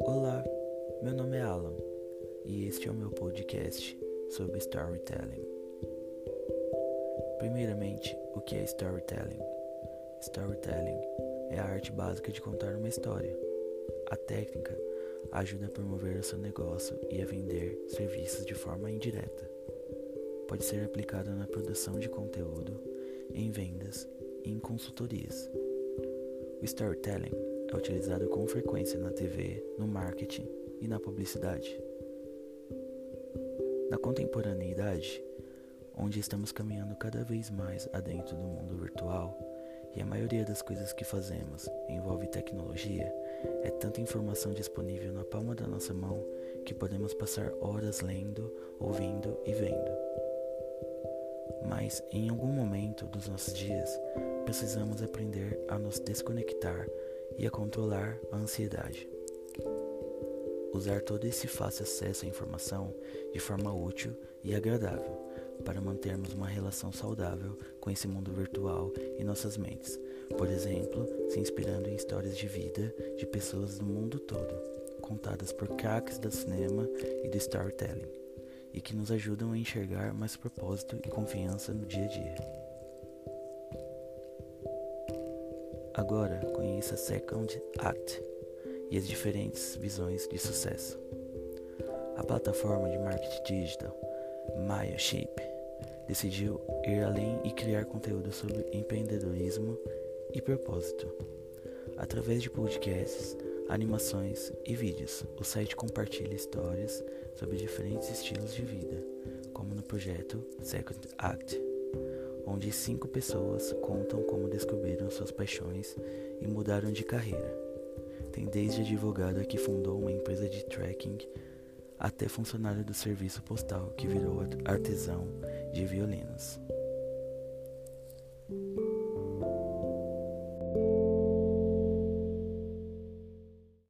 Olá, meu nome é Alan e este é o meu podcast sobre storytelling. Primeiramente, o que é storytelling? Storytelling é a arte básica de contar uma história. A técnica ajuda a promover o seu negócio e a vender serviços de forma indireta. Pode ser aplicada na produção de conteúdo, em vendas em consultorias. O storytelling é utilizado com frequência na TV, no marketing e na publicidade. Na contemporaneidade, onde estamos caminhando cada vez mais adentro do mundo virtual, e a maioria das coisas que fazemos envolve tecnologia, é tanta informação disponível na palma da nossa mão que podemos passar horas lendo, ouvindo e vendo. Mas em algum momento dos nossos dias, precisamos aprender a nos desconectar e a controlar a ansiedade. Usar todo esse fácil acesso à informação de forma útil e agradável para mantermos uma relação saudável com esse mundo virtual em nossas mentes. Por exemplo, se inspirando em histórias de vida de pessoas do mundo todo, contadas por craques do cinema e do storytelling, e que nos ajudam a enxergar mais propósito e confiança no dia a dia. Agora conheça Second Act e as diferentes visões de sucesso. A plataforma de marketing digital Mailchimp decidiu ir além e criar conteúdo sobre empreendedorismo e propósito. Através de podcasts, animações e vídeos, o site compartilha histórias sobre diferentes estilos de vida, como no projeto Second Act, onde cinco pessoas contam como descobriram suas paixões e mudaram de carreira. Tem desde advogada que fundou uma empresa de tracking até funcionário do serviço postal que virou artesão de violinos.